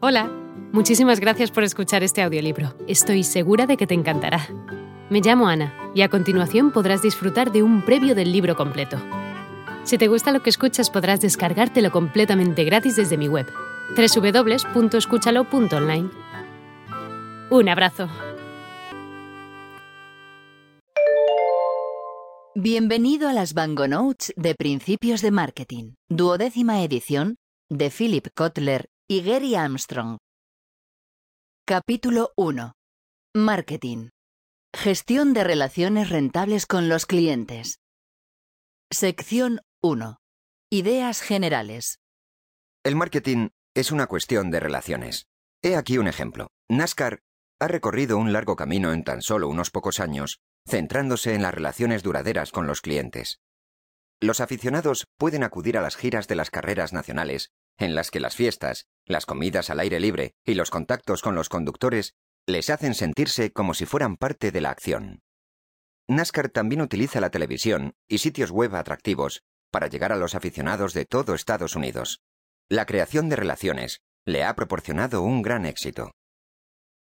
Hola, muchísimas gracias por escuchar este audiolibro. Estoy segura de que te encantará. Me llamo Ana y a continuación podrás disfrutar de un previo del libro completo. Si te gusta lo que escuchas podrás descargártelo completamente gratis desde mi web, www.escúchalo.online. Un abrazo. Bienvenido a las Bango Notes de Principios de Marketing, duodécima edición de Philip Kotler y Gary Armstrong. Capítulo 1. Marketing. Gestión de relaciones rentables con los clientes. Sección 1. Ideas generales. El marketing es una cuestión de relaciones. He aquí un ejemplo. NASCAR ha recorrido un largo camino en tan solo unos pocos años, centrándose en las relaciones duraderas con los clientes. Los aficionados pueden acudir a las giras de las carreras nacionales en las que las fiestas, las comidas al aire libre y los contactos con los conductores les hacen sentirse como si fueran parte de la acción. NASCAR también utiliza la televisión y sitios web atractivos para llegar a los aficionados de todo Estados Unidos. La creación de relaciones le ha proporcionado un gran éxito.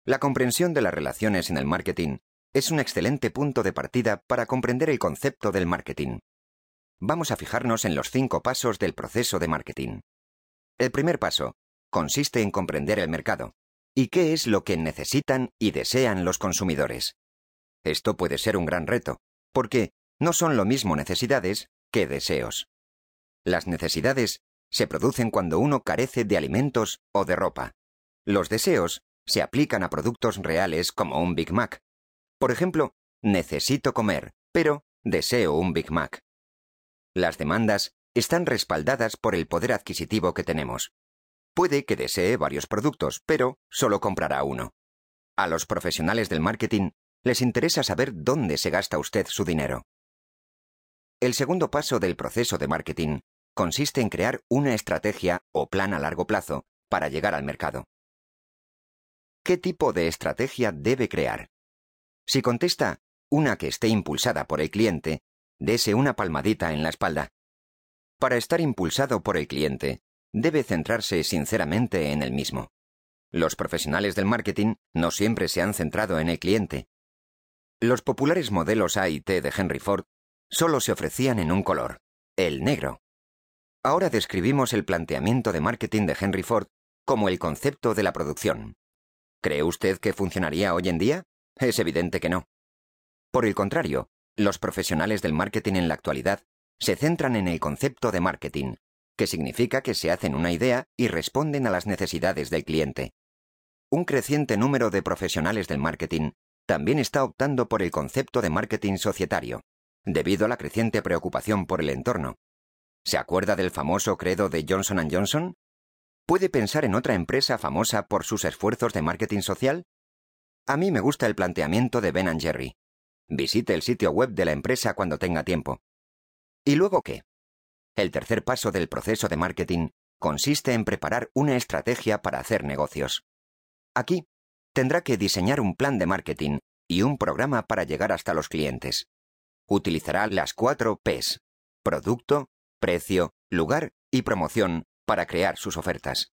La comprensión de las relaciones en el marketing es un excelente punto de partida para comprender el concepto del marketing. Vamos a fijarnos en los cinco pasos del proceso de marketing. El primer paso consiste en comprender el mercado y qué es lo que necesitan y desean los consumidores. Esto puede ser un gran reto, porque no son lo mismo necesidades que deseos. Las necesidades se producen cuando uno carece de alimentos o de ropa. Los deseos se aplican a productos reales como un Big Mac. Por ejemplo, necesito comer, pero deseo un Big Mac. Las demandas están respaldadas por el poder adquisitivo que tenemos. Puede que desee varios productos, pero solo comprará uno. A los profesionales del marketing les interesa saber dónde se gasta usted su dinero. El segundo paso del proceso de marketing consiste en crear una estrategia o plan a largo plazo para llegar al mercado. ¿Qué tipo de estrategia debe crear? Si contesta una que esté impulsada por el cliente, dese una palmadita en la espalda. Para estar impulsado por el cliente, debe centrarse sinceramente en el mismo. Los profesionales del marketing no siempre se han centrado en el cliente. Los populares modelos A y T de Henry Ford solo se ofrecían en un color, el negro. Ahora describimos el planteamiento de marketing de Henry Ford como el concepto de la producción. ¿Cree usted que funcionaría hoy en día? Es evidente que no. Por el contrario, los profesionales del marketing en la actualidad se centran en el concepto de marketing, que significa que se hacen una idea y responden a las necesidades del cliente. Un creciente número de profesionales del marketing también está optando por el concepto de marketing societario, debido a la creciente preocupación por el entorno. ¿Se acuerda del famoso credo de Johnson ⁇ Johnson? ¿Puede pensar en otra empresa famosa por sus esfuerzos de marketing social? A mí me gusta el planteamiento de Ben Jerry. Visite el sitio web de la empresa cuando tenga tiempo. ¿Y luego qué? El tercer paso del proceso de marketing consiste en preparar una estrategia para hacer negocios. Aquí, tendrá que diseñar un plan de marketing y un programa para llegar hasta los clientes. Utilizará las cuatro Ps, producto, precio, lugar y promoción para crear sus ofertas.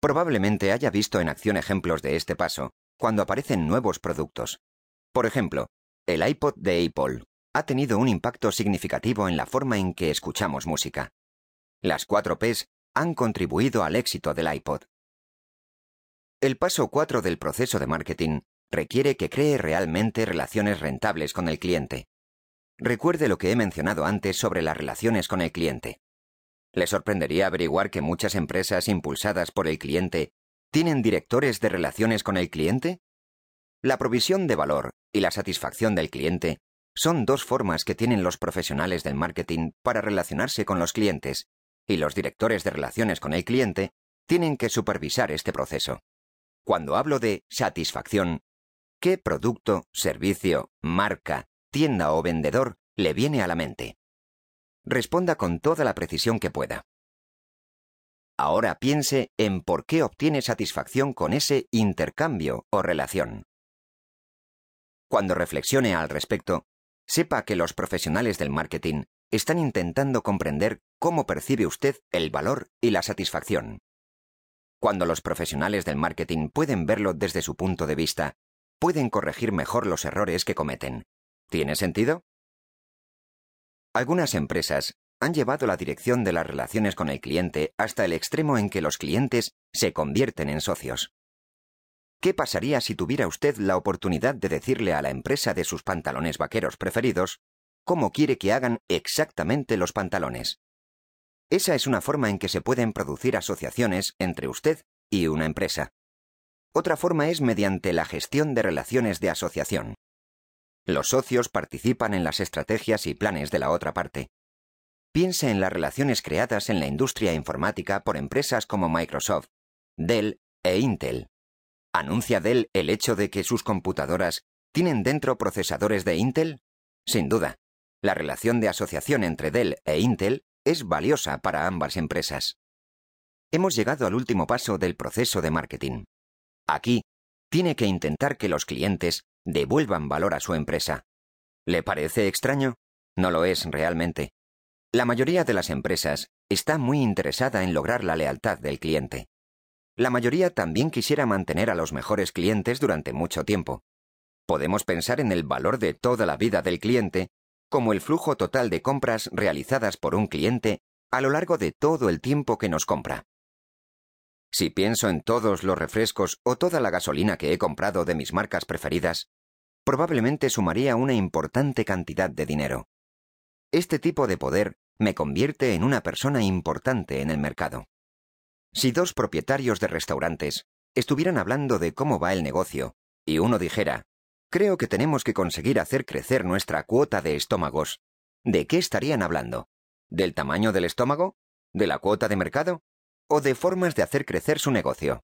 Probablemente haya visto en acción ejemplos de este paso cuando aparecen nuevos productos. Por ejemplo, el iPod de Apple, ha tenido un impacto significativo en la forma en que escuchamos música. Las cuatro Ps han contribuido al éxito del iPod. El paso 4 del proceso de marketing requiere que cree realmente relaciones rentables con el cliente. Recuerde lo que he mencionado antes sobre las relaciones con el cliente. ¿Le sorprendería averiguar que muchas empresas impulsadas por el cliente tienen directores de relaciones con el cliente? La provisión de valor y la satisfacción del cliente son dos formas que tienen los profesionales del marketing para relacionarse con los clientes, y los directores de relaciones con el cliente tienen que supervisar este proceso. Cuando hablo de satisfacción, ¿qué producto, servicio, marca, tienda o vendedor le viene a la mente? Responda con toda la precisión que pueda. Ahora piense en por qué obtiene satisfacción con ese intercambio o relación. Cuando reflexione al respecto, sepa que los profesionales del marketing están intentando comprender cómo percibe usted el valor y la satisfacción. Cuando los profesionales del marketing pueden verlo desde su punto de vista, pueden corregir mejor los errores que cometen. ¿Tiene sentido? Algunas empresas han llevado la dirección de las relaciones con el cliente hasta el extremo en que los clientes se convierten en socios. ¿Qué pasaría si tuviera usted la oportunidad de decirle a la empresa de sus pantalones vaqueros preferidos cómo quiere que hagan exactamente los pantalones? Esa es una forma en que se pueden producir asociaciones entre usted y una empresa. Otra forma es mediante la gestión de relaciones de asociación. Los socios participan en las estrategias y planes de la otra parte. Piense en las relaciones creadas en la industria informática por empresas como Microsoft, Dell e Intel. ¿Anuncia Dell el hecho de que sus computadoras tienen dentro procesadores de Intel? Sin duda. La relación de asociación entre Dell e Intel es valiosa para ambas empresas. Hemos llegado al último paso del proceso de marketing. Aquí, tiene que intentar que los clientes devuelvan valor a su empresa. ¿Le parece extraño? No lo es realmente. La mayoría de las empresas está muy interesada en lograr la lealtad del cliente. La mayoría también quisiera mantener a los mejores clientes durante mucho tiempo. Podemos pensar en el valor de toda la vida del cliente como el flujo total de compras realizadas por un cliente a lo largo de todo el tiempo que nos compra. Si pienso en todos los refrescos o toda la gasolina que he comprado de mis marcas preferidas, probablemente sumaría una importante cantidad de dinero. Este tipo de poder me convierte en una persona importante en el mercado. Si dos propietarios de restaurantes estuvieran hablando de cómo va el negocio, y uno dijera, Creo que tenemos que conseguir hacer crecer nuestra cuota de estómagos. ¿De qué estarían hablando? ¿Del tamaño del estómago? ¿De la cuota de mercado? ¿O de formas de hacer crecer su negocio?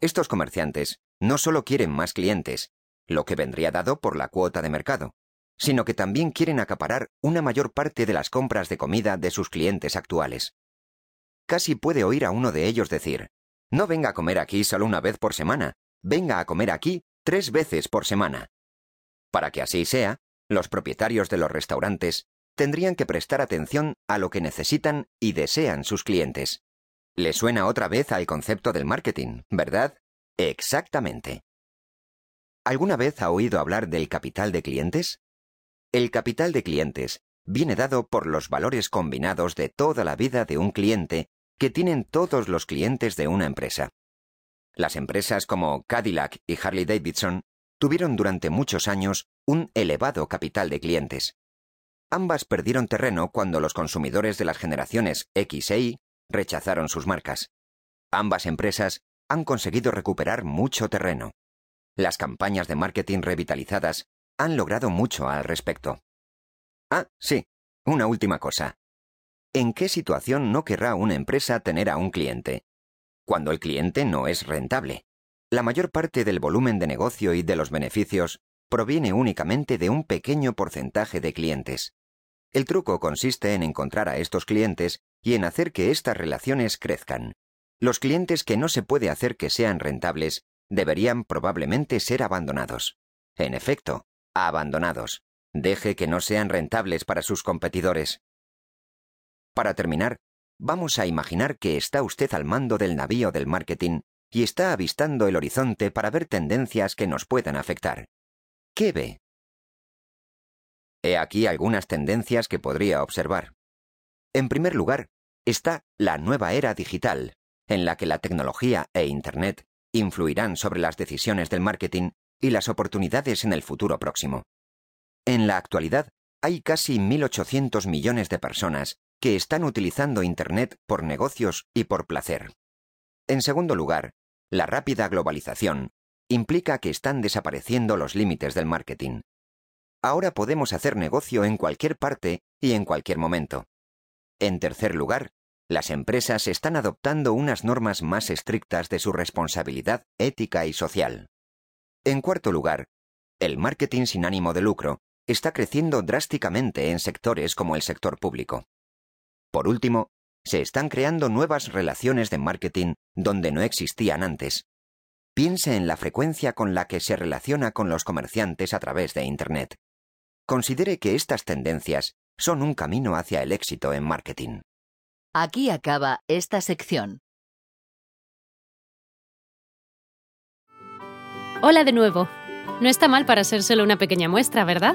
Estos comerciantes no solo quieren más clientes, lo que vendría dado por la cuota de mercado, sino que también quieren acaparar una mayor parte de las compras de comida de sus clientes actuales. Casi puede oír a uno de ellos decir, no venga a comer aquí solo una vez por semana, venga a comer aquí tres veces por semana. Para que así sea, los propietarios de los restaurantes tendrían que prestar atención a lo que necesitan y desean sus clientes. ¿Le suena otra vez al concepto del marketing, verdad? Exactamente. ¿Alguna vez ha oído hablar del capital de clientes? El capital de clientes viene dado por los valores combinados de toda la vida de un cliente que tienen todos los clientes de una empresa. Las empresas como Cadillac y Harley Davidson tuvieron durante muchos años un elevado capital de clientes. Ambas perdieron terreno cuando los consumidores de las generaciones X e Y rechazaron sus marcas. Ambas empresas han conseguido recuperar mucho terreno. Las campañas de marketing revitalizadas han logrado mucho al respecto. Ah, sí, una última cosa. ¿En qué situación no querrá una empresa tener a un cliente cuando el cliente no es rentable. La mayor parte del volumen de negocio y de los beneficios proviene únicamente de un pequeño porcentaje de clientes. El truco consiste en encontrar a estos clientes y en hacer que estas relaciones crezcan. Los clientes que no se puede hacer que sean rentables deberían probablemente ser abandonados. En efecto, abandonados. Deje que no sean rentables para sus competidores. Para terminar, Vamos a imaginar que está usted al mando del navío del marketing y está avistando el horizonte para ver tendencias que nos puedan afectar. ¿Qué ve? He aquí algunas tendencias que podría observar. En primer lugar, está la nueva era digital, en la que la tecnología e Internet influirán sobre las decisiones del marketing y las oportunidades en el futuro próximo. En la actualidad, hay casi 1.800 millones de personas que están utilizando Internet por negocios y por placer. En segundo lugar, la rápida globalización implica que están desapareciendo los límites del marketing. Ahora podemos hacer negocio en cualquier parte y en cualquier momento. En tercer lugar, las empresas están adoptando unas normas más estrictas de su responsabilidad ética y social. En cuarto lugar, el marketing sin ánimo de lucro está creciendo drásticamente en sectores como el sector público. Por último, se están creando nuevas relaciones de marketing donde no existían antes. Piense en la frecuencia con la que se relaciona con los comerciantes a través de Internet. Considere que estas tendencias son un camino hacia el éxito en marketing. Aquí acaba esta sección. Hola de nuevo. No está mal para ser solo una pequeña muestra, ¿verdad?